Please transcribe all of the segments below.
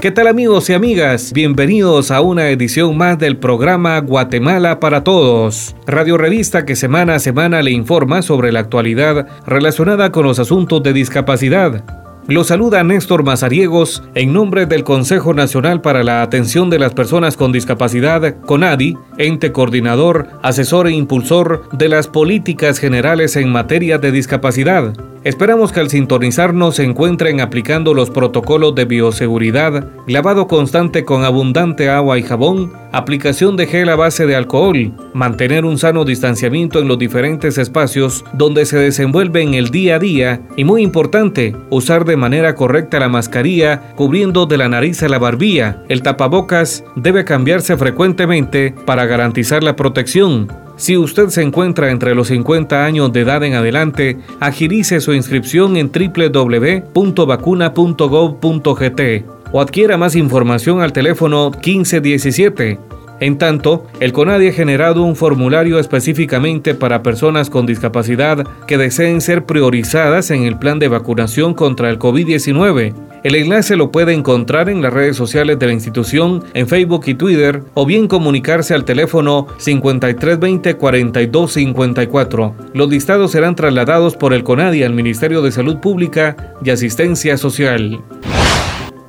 ¿Qué tal amigos y amigas? Bienvenidos a una edición más del programa Guatemala para Todos, radio revista que semana a semana le informa sobre la actualidad relacionada con los asuntos de discapacidad. Lo saluda Néstor Mazariegos en nombre del Consejo Nacional para la Atención de las Personas con Discapacidad, CONADI, ente coordinador, asesor e impulsor de las políticas generales en materia de discapacidad. Esperamos que al sintonizarnos se encuentren aplicando los protocolos de bioseguridad, lavado constante con abundante agua y jabón, aplicación de gel a base de alcohol, mantener un sano distanciamiento en los diferentes espacios donde se desenvuelve en el día a día y muy importante, usar de manera correcta la mascarilla cubriendo de la nariz a la barbilla. El tapabocas debe cambiarse frecuentemente para garantizar la protección. Si usted se encuentra entre los 50 años de edad en adelante, agilice su inscripción en www.vacuna.gov.gt o adquiera más información al teléfono 1517. En tanto, el CONADI ha generado un formulario específicamente para personas con discapacidad que deseen ser priorizadas en el plan de vacunación contra el COVID-19. El enlace lo puede encontrar en las redes sociales de la institución, en Facebook y Twitter, o bien comunicarse al teléfono 5320-4254. Los listados serán trasladados por el CONADI al Ministerio de Salud Pública y Asistencia Social.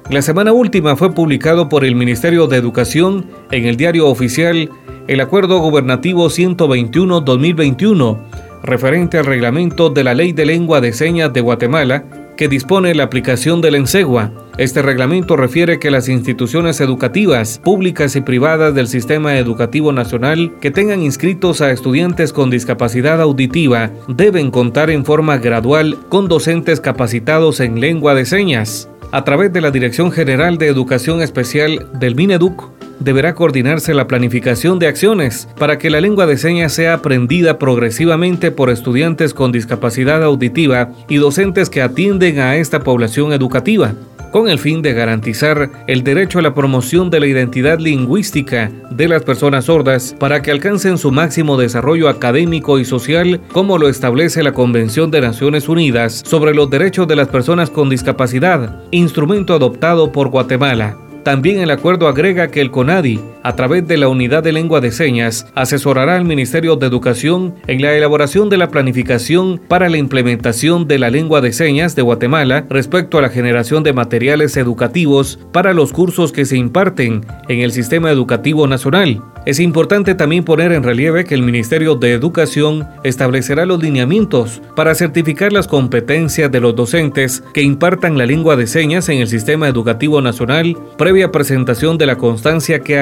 La semana última fue publicado por el Ministerio de Educación en el diario oficial el Acuerdo Gubernativo 121-2021, referente al reglamento de la Ley de Lengua de Señas de Guatemala, que dispone la aplicación del ENSEGUA. Este reglamento refiere que las instituciones educativas, públicas y privadas del Sistema Educativo Nacional que tengan inscritos a estudiantes con discapacidad auditiva deben contar en forma gradual con docentes capacitados en lengua de señas. A través de la Dirección General de Educación Especial del MINEDUC, deberá coordinarse la planificación de acciones para que la lengua de señas sea aprendida progresivamente por estudiantes con discapacidad auditiva y docentes que atienden a esta población educativa con el fin de garantizar el derecho a la promoción de la identidad lingüística de las personas sordas para que alcancen su máximo desarrollo académico y social, como lo establece la Convención de Naciones Unidas sobre los Derechos de las Personas con Discapacidad, instrumento adoptado por Guatemala. También el acuerdo agrega que el CONADI, a través de la Unidad de Lengua de Señas, asesorará al Ministerio de Educación en la elaboración de la planificación para la implementación de la lengua de señas de Guatemala respecto a la generación de materiales educativos para los cursos que se imparten en el sistema educativo nacional. Es importante también poner en relieve que el Ministerio de Educación establecerá los lineamientos para certificar las competencias de los docentes que impartan la lengua de señas en el sistema educativo nacional previa presentación de la constancia que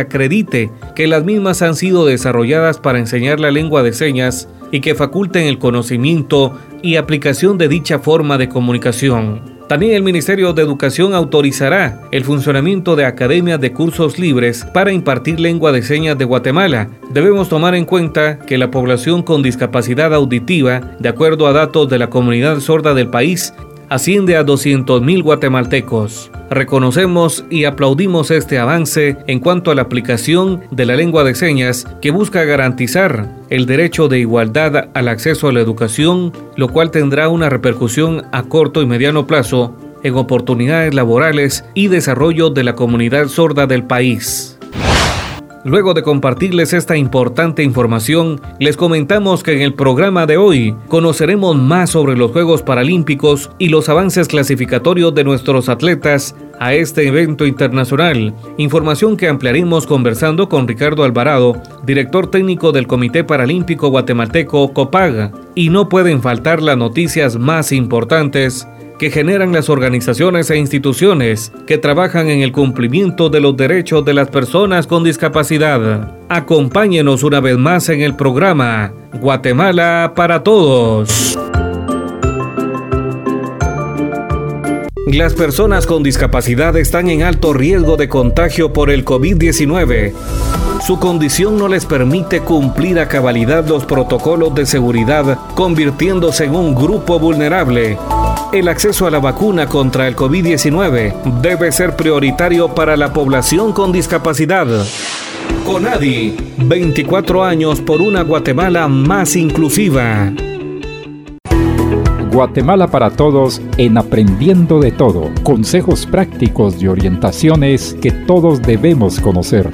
que las mismas han sido desarrolladas para enseñar la lengua de señas y que faculten el conocimiento y aplicación de dicha forma de comunicación. También el Ministerio de Educación autorizará el funcionamiento de academias de cursos libres para impartir lengua de señas de Guatemala. Debemos tomar en cuenta que la población con discapacidad auditiva, de acuerdo a datos de la comunidad sorda del país, asciende a 200.000 guatemaltecos. Reconocemos y aplaudimos este avance en cuanto a la aplicación de la lengua de señas que busca garantizar el derecho de igualdad al acceso a la educación, lo cual tendrá una repercusión a corto y mediano plazo en oportunidades laborales y desarrollo de la comunidad sorda del país. Luego de compartirles esta importante información, les comentamos que en el programa de hoy conoceremos más sobre los Juegos Paralímpicos y los avances clasificatorios de nuestros atletas a este evento internacional, información que ampliaremos conversando con Ricardo Alvarado, director técnico del Comité Paralímpico Guatemalteco COPAG, y no pueden faltar las noticias más importantes que generan las organizaciones e instituciones que trabajan en el cumplimiento de los derechos de las personas con discapacidad. Acompáñenos una vez más en el programa Guatemala para Todos. Las personas con discapacidad están en alto riesgo de contagio por el COVID-19. Su condición no les permite cumplir a cabalidad los protocolos de seguridad, convirtiéndose en un grupo vulnerable. El acceso a la vacuna contra el COVID-19 debe ser prioritario para la población con discapacidad. CONADI, 24 años por una Guatemala más inclusiva. Guatemala para Todos en Aprendiendo de Todo. Consejos prácticos y orientaciones que todos debemos conocer.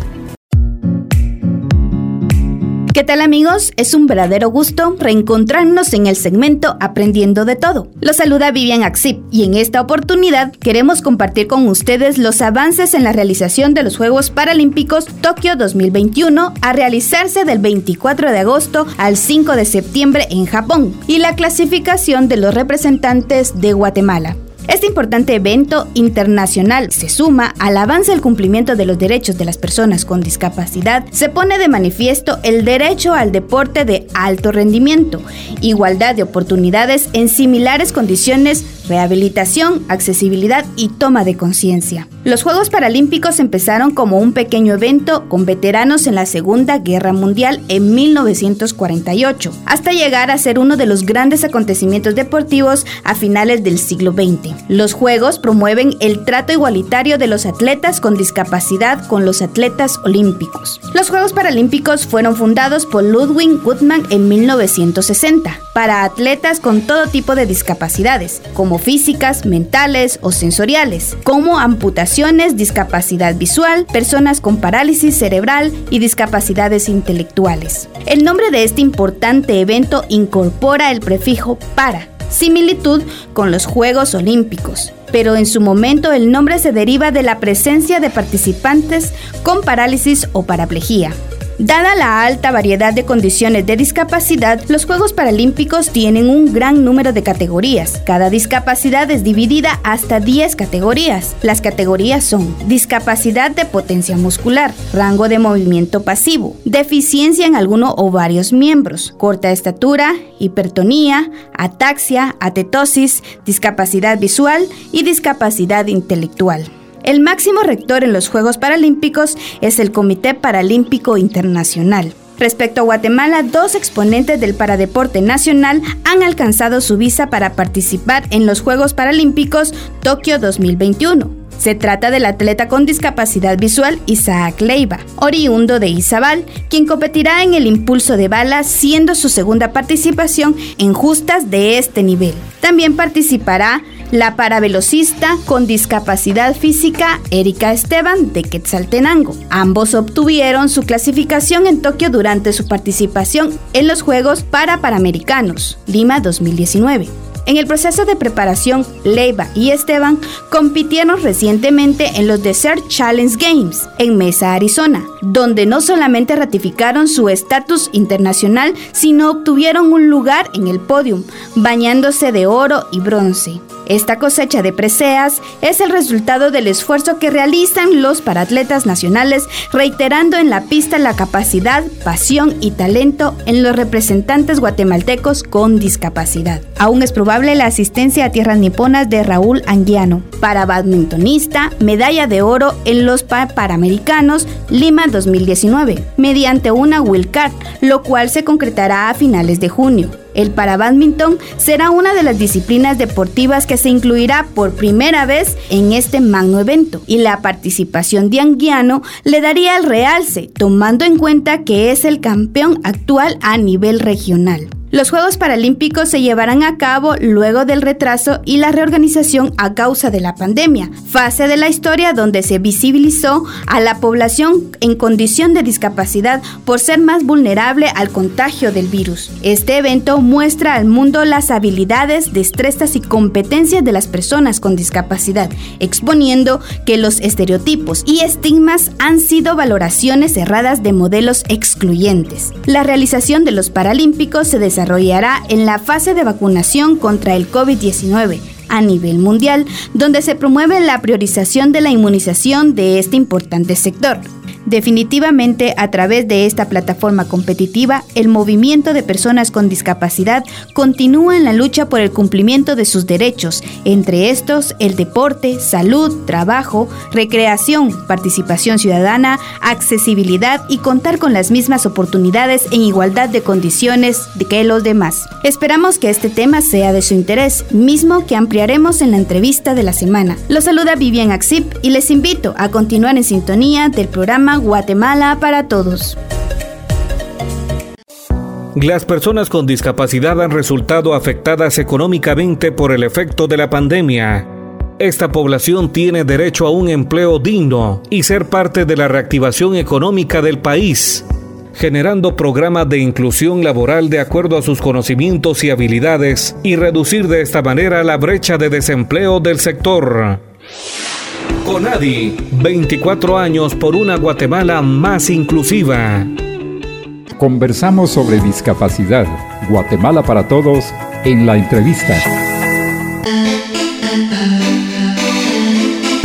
¿Qué tal amigos? Es un verdadero gusto reencontrarnos en el segmento Aprendiendo de Todo. Los saluda Vivian Axip y en esta oportunidad queremos compartir con ustedes los avances en la realización de los Juegos Paralímpicos Tokio 2021 a realizarse del 24 de agosto al 5 de septiembre en Japón y la clasificación de los representantes de Guatemala. Este importante evento internacional se suma al avance del cumplimiento de los derechos de las personas con discapacidad, se pone de manifiesto el derecho al deporte de alto rendimiento, igualdad de oportunidades en similares condiciones rehabilitación, accesibilidad y toma de conciencia. Los Juegos Paralímpicos empezaron como un pequeño evento con veteranos en la Segunda Guerra Mundial en 1948, hasta llegar a ser uno de los grandes acontecimientos deportivos a finales del siglo XX. Los Juegos promueven el trato igualitario de los atletas con discapacidad con los atletas olímpicos. Los Juegos Paralímpicos fueron fundados por Ludwig Gutmann en 1960 para atletas con todo tipo de discapacidades, como físicas, mentales o sensoriales, como amputaciones, discapacidad visual, personas con parálisis cerebral y discapacidades intelectuales. El nombre de este importante evento incorpora el prefijo para, similitud con los Juegos Olímpicos, pero en su momento el nombre se deriva de la presencia de participantes con parálisis o paraplejía. Dada la alta variedad de condiciones de discapacidad, los Juegos Paralímpicos tienen un gran número de categorías. Cada discapacidad es dividida hasta 10 categorías. Las categorías son discapacidad de potencia muscular, rango de movimiento pasivo, deficiencia en alguno o varios miembros, corta estatura, hipertonía, ataxia, atetosis, discapacidad visual y discapacidad intelectual. El máximo rector en los Juegos Paralímpicos es el Comité Paralímpico Internacional. Respecto a Guatemala, dos exponentes del paradeporte nacional han alcanzado su visa para participar en los Juegos Paralímpicos Tokio 2021. Se trata del atleta con discapacidad visual Isaac Leiva, oriundo de Izabal, quien competirá en el impulso de bala siendo su segunda participación en justas de este nivel. También participará la paravelocista con discapacidad física Erika Esteban de Quetzaltenango. Ambos obtuvieron su clasificación en Tokio durante su participación en los Juegos para Panamericanos, Lima 2019. En el proceso de preparación, Leiva y Esteban compitieron recientemente en los Desert Challenge Games en Mesa, Arizona, donde no solamente ratificaron su estatus internacional, sino obtuvieron un lugar en el podium, bañándose de oro y bronce. Esta cosecha de preseas es el resultado del esfuerzo que realizan los paratletas nacionales, reiterando en la pista la capacidad, pasión y talento en los representantes guatemaltecos con discapacidad. Aún es probable la asistencia a tierras niponas de Raúl Anguiano. Para badmintonista, medalla de oro en los Panamericanos Lima 2019, mediante una Card, lo cual se concretará a finales de junio. El parabadminton será una de las disciplinas deportivas que se incluirá por primera vez en este magno evento y la participación de Anguiano le daría el realce, tomando en cuenta que es el campeón actual a nivel regional. Los Juegos Paralímpicos se llevarán a cabo luego del retraso y la reorganización a causa de la pandemia, fase de la historia donde se visibilizó a la población en condición de discapacidad por ser más vulnerable al contagio del virus. Este evento muestra al mundo las habilidades, destrezas y competencias de las personas con discapacidad, exponiendo que los estereotipos y estigmas han sido valoraciones erradas de modelos excluyentes. La realización de los Paralímpicos se desarrolla desarrollará en la fase de vacunación contra el COVID-19 a nivel mundial, donde se promueve la priorización de la inmunización de este importante sector. Definitivamente, a través de esta plataforma competitiva, el movimiento de personas con discapacidad continúa en la lucha por el cumplimiento de sus derechos, entre estos el deporte, salud, trabajo, recreación, participación ciudadana, accesibilidad y contar con las mismas oportunidades en igualdad de condiciones que los demás. Esperamos que este tema sea de su interés, mismo que ampliaremos en la entrevista de la semana. Los saluda Vivian Axip y les invito a continuar en sintonía del programa Guatemala para Todos. Las personas con discapacidad han resultado afectadas económicamente por el efecto de la pandemia. Esta población tiene derecho a un empleo digno y ser parte de la reactivación económica del país, generando programas de inclusión laboral de acuerdo a sus conocimientos y habilidades y reducir de esta manera la brecha de desempleo del sector. Conadi, 24 años por una Guatemala más inclusiva. Conversamos sobre discapacidad. Guatemala para todos en la entrevista.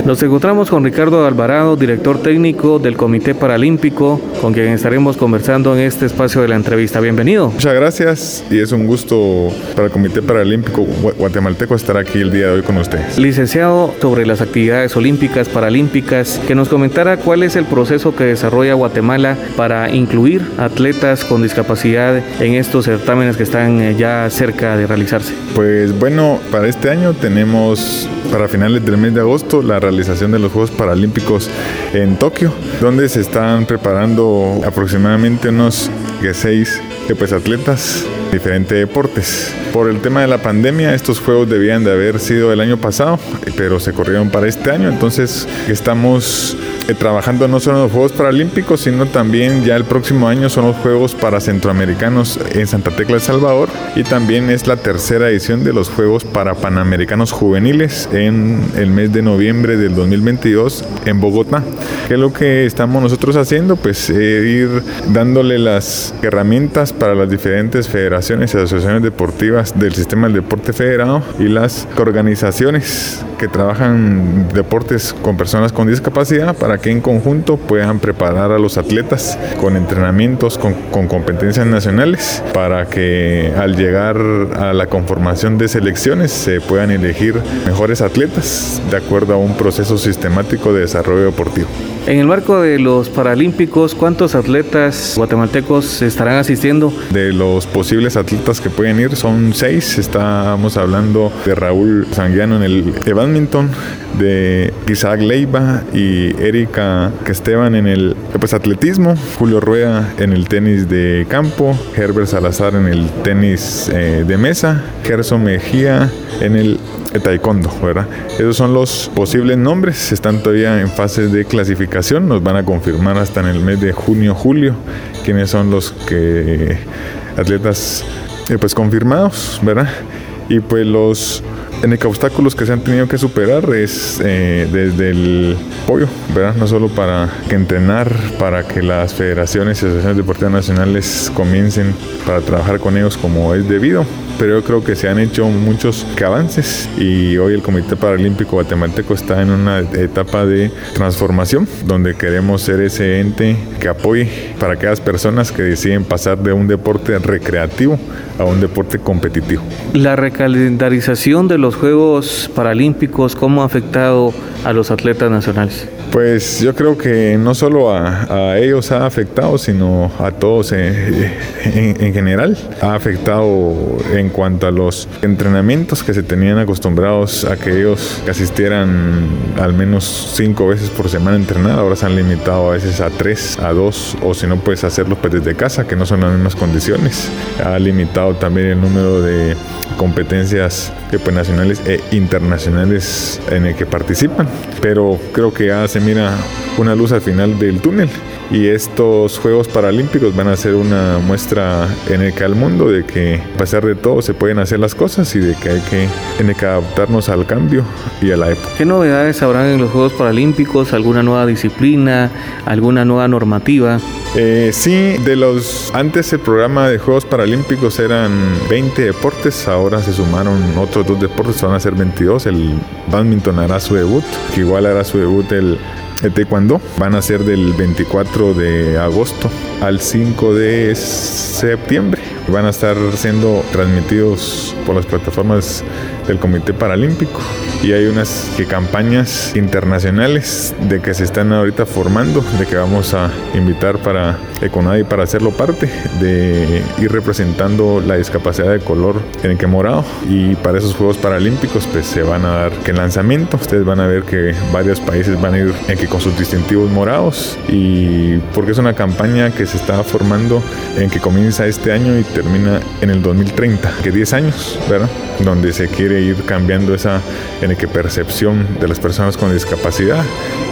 Nos encontramos con Ricardo Alvarado, director técnico del Comité Paralímpico, con quien estaremos conversando en este espacio de la entrevista. Bienvenido. Muchas gracias y es un gusto para el Comité Paralímpico Guatemalteco estar aquí el día de hoy con ustedes. Licenciado, sobre las actividades olímpicas, paralímpicas, que nos comentara cuál es el proceso que desarrolla Guatemala para incluir atletas con discapacidad en estos certámenes que están eh, ya cerca de realizarse. Pues bueno, para este año tenemos para finales del mes de agosto la realización de los Juegos Paralímpicos en Tokio, donde se están preparando aproximadamente unos seis pues, atletas diferentes deportes. Por el tema de la pandemia, estos juegos debían de haber sido el año pasado, pero se corrieron para este año, entonces estamos trabajando no solo en los Juegos Paralímpicos, sino también ya el próximo año son los Juegos para Centroamericanos en Santa Tecla, El Salvador, y también es la tercera edición de los Juegos para Panamericanos Juveniles en el mes de noviembre del 2022 en Bogotá. ¿Qué es lo que estamos nosotros haciendo? Pues eh, ir dándole las herramientas para las diferentes federaciones y asociaciones deportivas del sistema del deporte federado y las organizaciones que trabajan deportes con personas con discapacidad para que en conjunto puedan preparar a los atletas con entrenamientos, con, con competencias nacionales, para que al llegar a la conformación de selecciones se puedan elegir mejores atletas de acuerdo a un proceso sistemático de desarrollo deportivo. En el marco de los Paralímpicos, ¿cuántos atletas guatemaltecos estarán asistiendo? De los posibles atletas que pueden ir son seis. Estamos hablando de Raúl Sanguiano en el badminton, de Isaac Leiva y Erika Esteban en el pues, atletismo, Julio Rueda en el tenis de campo, Herbert Salazar en el tenis eh, de mesa, Gerson Mejía en el taekwondo, ¿verdad? Esos son los posibles nombres, están todavía en fase de clasificación, nos van a confirmar hasta en el mes de junio, julio, quiénes son los que atletas eh, pues confirmados, ¿verdad? Y pues los en obstáculos que se han tenido que superar es eh, desde el apoyo, ¿verdad? No solo para que entrenar, para que las federaciones y asociaciones deportivas nacionales comiencen para trabajar con ellos como es debido, pero yo creo que se han hecho muchos avances y hoy el Comité Paralímpico Guatemalteco está en una etapa de transformación donde queremos ser ese ente que apoye para aquellas personas que deciden pasar de un deporte recreativo a un deporte competitivo. La recalendarización de los Juegos Paralímpicos, ¿cómo ha afectado a los atletas nacionales? Pues yo creo que no solo a, ellos ha afectado, sino a todos en, en, general. Ha afectado en cuanto a los entrenamientos que se tenían acostumbrados a que ellos asistieran al menos cinco veces por semana a entrenar. Ahora se han limitado a veces a tres, a dos, o si no puedes hacerlo pues desde casa, que no son las mismas condiciones. Ha limitado también el número de competencias pues, nacionales e internacionales en el que participan. Pero creo que ya se mira una luz al final del túnel y estos Juegos Paralímpicos van a ser una muestra en el que al mundo de que a pesar de todo se pueden hacer las cosas y de que hay que, que adaptarnos al cambio y a la época. ¿Qué novedades habrán en los Juegos Paralímpicos? ¿Alguna nueva disciplina? ¿Alguna nueva normativa? Eh, sí, de los antes el programa de Juegos Paralímpicos eran 20 deportes, ahora se sumaron otros dos deportes, van a ser 22. El badminton hará su debut, que igual hará su debut el de taekwondo. Van a ser del 24 de agosto al 5 de septiembre. Van a estar siendo transmitidos por las plataformas del Comité Paralímpico. Y hay unas campañas internacionales de que se están ahorita formando, de que vamos a invitar para Econadi para hacerlo parte, de ir representando la discapacidad de color en el que morado. Y para esos Juegos Paralímpicos pues se van a dar que el lanzamiento, ustedes van a ver que varios países van a ir en que con sus distintivos morados. Y porque es una campaña que se está formando en que comienza este año y termina en el 2030, que 10 años, ¿verdad? Donde se quiere ir cambiando esa en el que percepción de las personas con discapacidad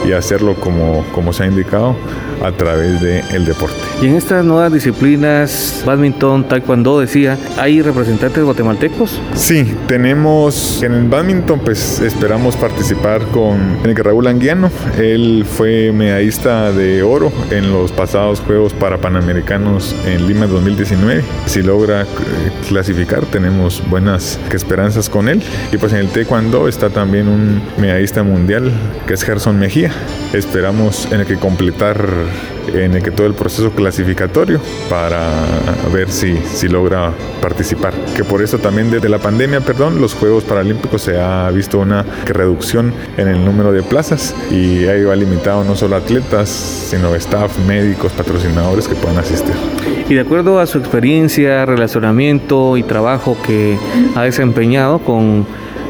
y hacerlo como, como se ha indicado a través del deporte. Y en estas nuevas disciplinas, badminton, taekwondo, decía, ¿hay representantes guatemaltecos? Sí, tenemos en el badminton, pues esperamos participar con el Raúl Anguiano. Él fue medallista de oro en los pasados Juegos para Panamericanos en Lima 2019. Si logra eh, clasificar, tenemos buenas esperanzas con él. Y pues en el taekwondo está también un medallista mundial que es Gerson Mejía. Esperamos en el que completar en el que todo el proceso clasificatorio para ver si, si logra participar. Que por eso también desde la pandemia, perdón, los Juegos Paralímpicos se ha visto una reducción en el número de plazas y ahí va limitado no solo atletas, sino staff, médicos, patrocinadores que puedan asistir. Y de acuerdo a su experiencia, relacionamiento y trabajo que ha desempeñado con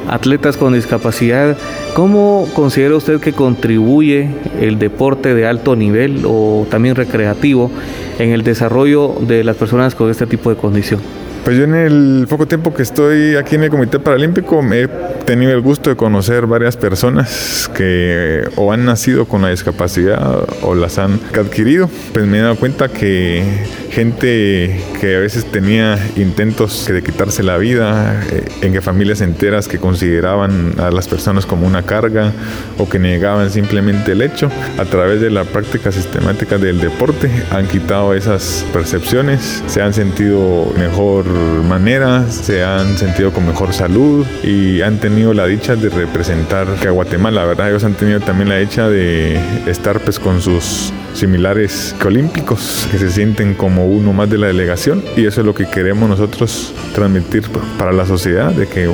atletas con discapacidad, ¿cómo considera usted que contribuye el deporte de alto nivel o también recreativo en el desarrollo de las personas con este tipo de condición? Pues yo en el poco tiempo que estoy aquí en el Comité Paralímpico me he tenido el gusto de conocer varias personas que o han nacido con la discapacidad o las han adquirido. Pues me he dado cuenta que gente que a veces tenía intentos de quitarse la vida, eh, en que familias enteras que consideraban a las personas como una carga o que negaban simplemente el hecho, a través de la práctica sistemática del deporte han quitado esas percepciones, se han sentido mejor manera, se han sentido con mejor salud y han tenido la dicha de representar que a Guatemala, ¿verdad? Ellos han tenido también la dicha de estar pues con sus similares que olímpicos, que se sienten como uno más de la delegación y eso es lo que queremos nosotros transmitir para la sociedad, de que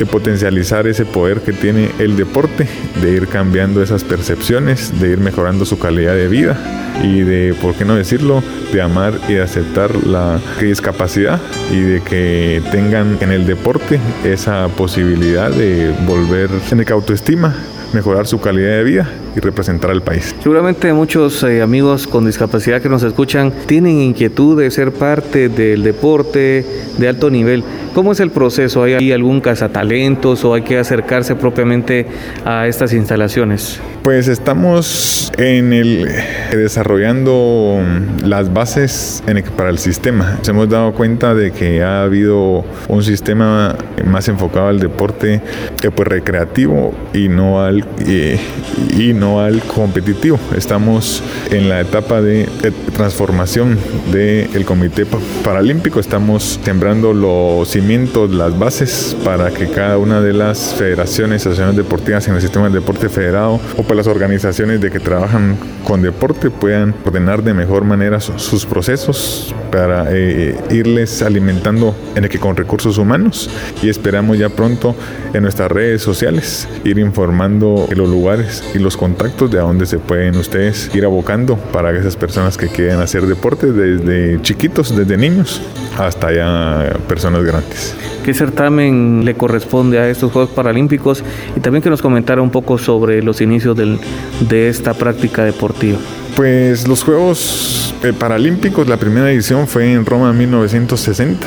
de potencializar ese poder que tiene el deporte, de ir cambiando esas percepciones, de ir mejorando su calidad de vida y de, por qué no decirlo, de amar y aceptar la discapacidad y de que tengan en el deporte esa posibilidad de volver en autoestima mejorar su calidad de vida y representar al país. Seguramente muchos eh, amigos con discapacidad que nos escuchan tienen inquietud de ser parte del deporte de alto nivel. ¿Cómo es el proceso? ¿Hay algún cazatalentos o hay que acercarse propiamente a estas instalaciones? Pues estamos en el desarrollando las bases para el sistema. Nos hemos dado cuenta de que ha habido un sistema más enfocado al deporte eh, pues recreativo y no al y, no al competitivo. Estamos en la etapa de, transformación del Comité Paralímpico. Estamos sembrando los cimientos, las bases para que cada una de las federaciones, asociaciones deportivas en el sistema del deporte federado o para las organizaciones de que trabajan con deporte puedan ordenar de mejor manera sus procesos para eh, irles alimentando en el que con recursos humanos y esperamos ya pronto en nuestras redes sociales ir informando los lugares y los contactos de a dónde se pueden ustedes ir abocando para esas personas que quieran hacer deporte desde chiquitos, desde niños hasta ya personas grandes. ¿Qué certamen le corresponde a estos Juegos Paralímpicos? Y también que nos comentara un poco sobre los inicios de esta práctica deportiva. Pues los Juegos eh, Paralímpicos, la primera edición fue en Roma en 1960.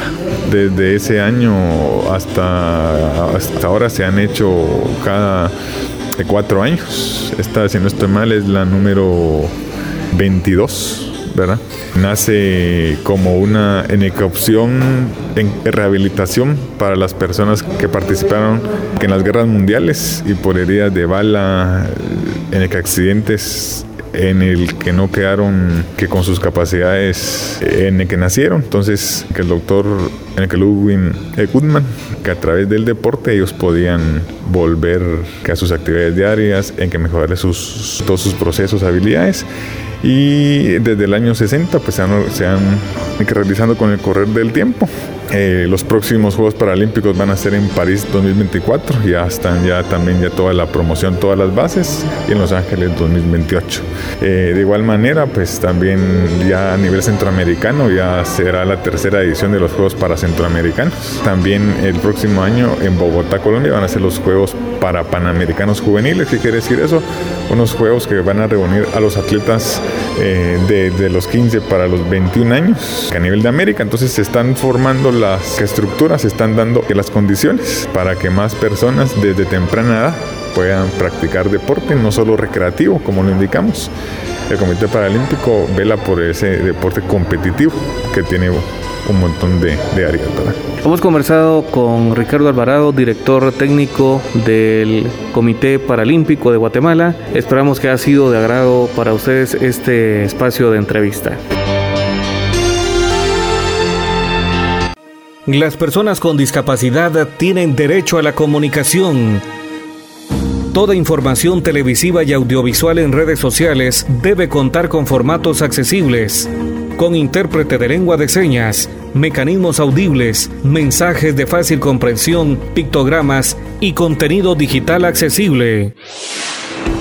Desde ese año hasta, hasta ahora se han hecho cada cuatro años. Esta, si no estoy mal, es la número 22. ¿verdad? Nace como una opción en rehabilitación para las personas que participaron en las guerras mundiales y por heridas de bala, en accidentes en el que no quedaron que con sus capacidades en el que nacieron. Entonces, que el doctor en el que Ludwig Goodman, que a través del deporte ellos podían volver a sus actividades diarias, en que mejorarle sus, todos sus procesos, habilidades y desde el año 60 pues se han, se han realizando con el correr del tiempo. Eh, los próximos Juegos Paralímpicos van a ser en París 2024, ya están ya también ya toda la promoción, todas las bases, y en Los Ángeles 2028. Eh, de igual manera, pues también ya a nivel centroamericano ya será la tercera edición de los Juegos para Centroamericanos. También el próximo año en Bogotá, Colombia, van a ser los Juegos para Panamericanos Juveniles. ¿Qué quiere decir eso? Unos Juegos que van a reunir a los atletas eh, de, los 15 para los 21 años a nivel de América. Entonces se están formando las estructuras, se están dando las condiciones para que más personas desde temprana edad puedan practicar deporte, no solo recreativo, como lo indicamos. El Comité Paralímpico vela por ese deporte competitivo que tiene un montón de, de áreas. Hemos conversado con Ricardo Alvarado, director técnico del Comité Paralímpico de Guatemala. Esperamos que ha sido de agrado para ustedes este espacio de entrevista. Las personas con discapacidad tienen derecho a la comunicación. Toda información televisiva y audiovisual en redes sociales debe contar con formatos accesibles, con intérprete de lengua de señas, mecanismos audibles, mensajes de fácil comprensión, pictogramas y contenido digital accesible.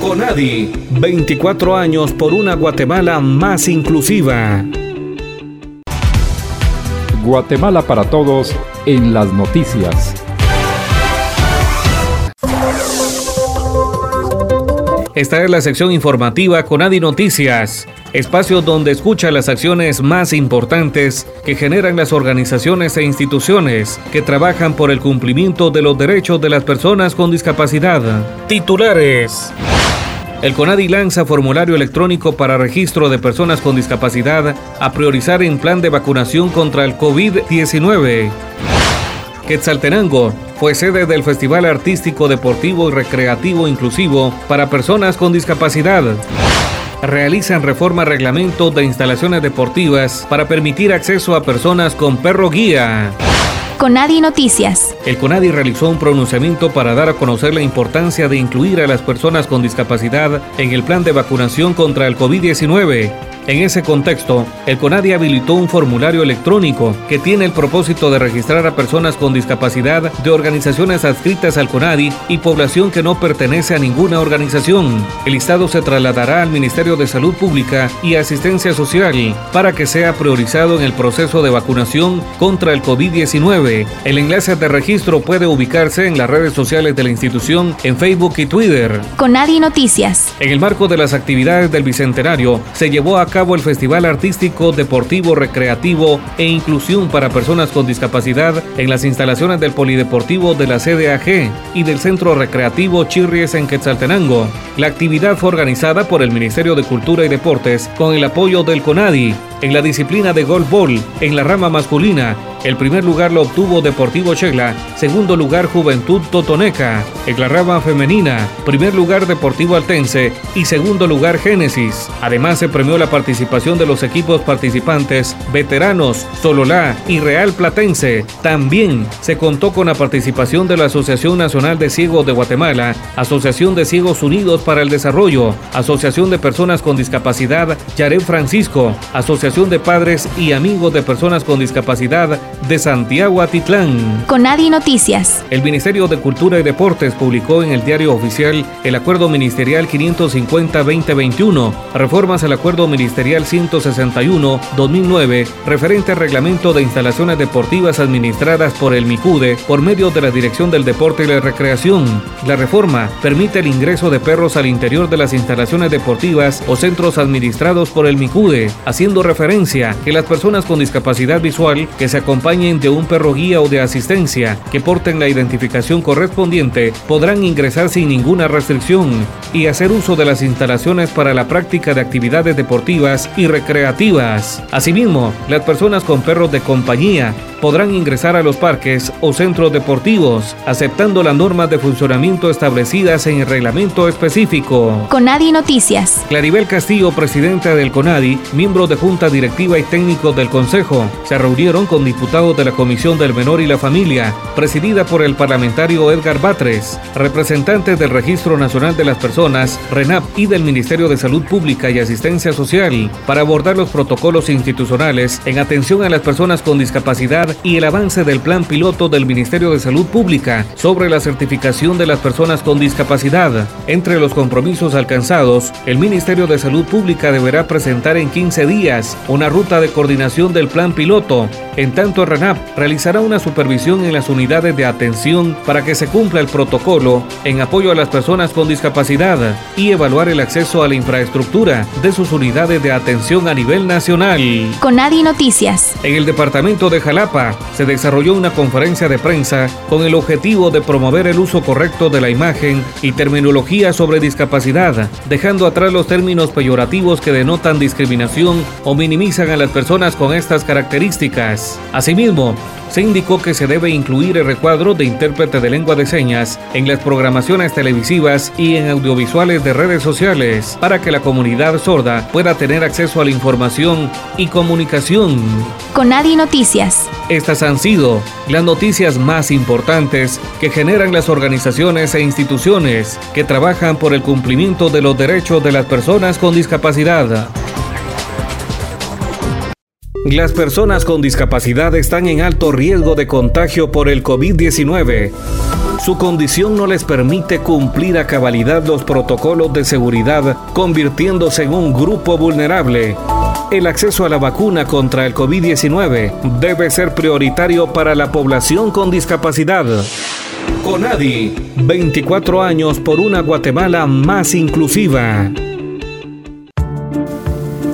Conadi, 24 años por una Guatemala más inclusiva. Guatemala para Todos en las noticias. Esta es la sección informativa con Adi Noticias, espacio donde escucha las acciones más importantes que generan las organizaciones e instituciones que trabajan por el cumplimiento de los derechos de las personas con discapacidad. Titulares. El CONADI lanza formulario electrónico para registro de personas con discapacidad a priorizar en plan de vacunación contra el COVID-19. Quetzaltenango fue sede del Festival Artístico, Deportivo y Recreativo Inclusivo para personas con discapacidad. Realizan reforma reglamento de instalaciones deportivas para permitir acceso a personas con perro guía. Conadi Noticias. El CONADI realizó un pronunciamiento para dar a conocer la importancia de incluir a las personas con discapacidad en el plan de vacunación contra el COVID-19 en ese contexto, el CONADI habilitó un formulario electrónico que tiene el propósito de registrar a personas con discapacidad de organizaciones adscritas al CONADI y población que no pertenece a ninguna organización. El listado se trasladará al Ministerio de Salud Pública y Asistencia Social para que sea priorizado en el proceso de vacunación contra el COVID-19. El enlace de registro puede ubicarse en las redes sociales de la institución en Facebook y Twitter. CONADI Noticias. En el marco de las actividades del Bicentenario, se llevó a cabo el Festival Artístico, Deportivo, Recreativo e Inclusión para Personas con Discapacidad en las instalaciones del Polideportivo de la CDAG y del Centro Recreativo Chirries en Quetzaltenango. La actividad fue organizada por el Ministerio de Cultura y Deportes con el apoyo del CONADI en la disciplina de golfball en la rama masculina el primer lugar lo obtuvo Deportivo Chegla, segundo lugar Juventud Totoneca. En la rama femenina, primer lugar Deportivo Altense y segundo lugar Génesis. Además se premió la participación de los equipos participantes Veteranos, Sololá y Real Platense. También se contó con la participación de la Asociación Nacional de Ciegos de Guatemala, Asociación de Ciegos Unidos para el Desarrollo, Asociación de Personas con Discapacidad Yarén Francisco, Asociación de Padres y Amigos de Personas con Discapacidad de Santiago Atitlán. Conadi Noticias. El Ministerio de Cultura y Deportes publicó en el diario oficial el Acuerdo Ministerial 550-2021, reformas al Acuerdo Ministerial 161-2009, referente al reglamento de instalaciones deportivas administradas por el MICUDE por medio de la Dirección del Deporte y la Recreación. La reforma permite el ingreso de perros al interior de las instalaciones deportivas o centros administrados por el MICUDE, haciendo referencia que las personas con discapacidad visual que se acompañan de un perro guía o de asistencia que porten la identificación correspondiente podrán ingresar sin ninguna restricción y hacer uso de las instalaciones para la práctica de actividades deportivas y recreativas. Asimismo, las personas con perros de compañía podrán ingresar a los parques o centros deportivos, aceptando las normas de funcionamiento establecidas en el reglamento específico. Conadi Noticias. Claribel Castillo, presidenta del Conadi, miembros de Junta Directiva y técnicos del Consejo, se reunieron con diputados de la Comisión del Menor y la Familia, presidida por el parlamentario Edgar Batres, representantes del Registro Nacional de las Personas, RENAP, y del Ministerio de Salud Pública y Asistencia Social, para abordar los protocolos institucionales en atención a las personas con discapacidad y el avance del plan piloto del Ministerio de Salud Pública sobre la certificación de las personas con discapacidad. Entre los compromisos alcanzados, el Ministerio de Salud Pública deberá presentar en 15 días una ruta de coordinación del plan piloto. En tanto, RENAP realizará una supervisión en las unidades de atención para que se cumpla el protocolo en apoyo a las personas con discapacidad y evaluar el acceso a la infraestructura de sus unidades de atención a nivel nacional. Conadi Noticias. En el departamento de Jalapa se desarrolló una conferencia de prensa con el objetivo de promover el uso correcto de la imagen y terminología sobre discapacidad, dejando atrás los términos peyorativos que denotan discriminación o minimizan a las personas con estas características. Asimismo, se indicó que se debe incluir el recuadro de intérprete de lengua de señas en las programaciones televisivas y en audiovisuales de redes sociales para que la comunidad sorda pueda tener acceso a la información y comunicación. Con Nadie Noticias. Estas han sido las noticias más importantes que generan las organizaciones e instituciones que trabajan por el cumplimiento de los derechos de las personas con discapacidad. Las personas con discapacidad están en alto riesgo de contagio por el COVID-19. Su condición no les permite cumplir a cabalidad los protocolos de seguridad, convirtiéndose en un grupo vulnerable. El acceso a la vacuna contra el COVID-19 debe ser prioritario para la población con discapacidad. CONADI, 24 años por una Guatemala más inclusiva.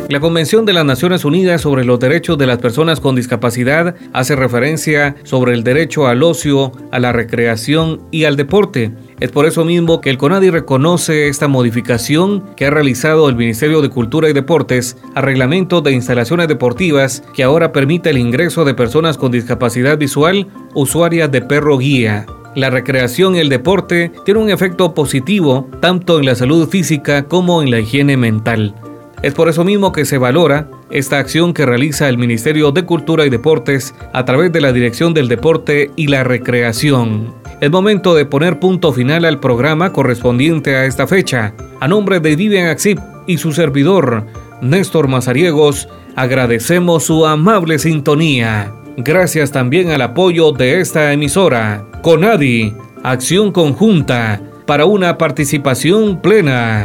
La Convención de las Naciones Unidas sobre los Derechos de las Personas con Discapacidad hace referencia sobre el derecho al ocio, a la recreación y al deporte. Es por eso mismo que el CONADI reconoce esta modificación que ha realizado el Ministerio de Cultura y Deportes al reglamento de instalaciones deportivas que ahora permite el ingreso de personas con discapacidad visual usuarias de perro guía. La recreación y el deporte tienen un efecto positivo tanto en la salud física como en la higiene mental. Es por eso mismo que se valora esta acción que realiza el Ministerio de Cultura y Deportes a través de la Dirección del Deporte y la Recreación. Es momento de poner punto final al programa correspondiente a esta fecha. A nombre de Vivian Axip y su servidor, Néstor Mazariegos, agradecemos su amable sintonía. Gracias también al apoyo de esta emisora, CONADI, Acción Conjunta, para una participación plena.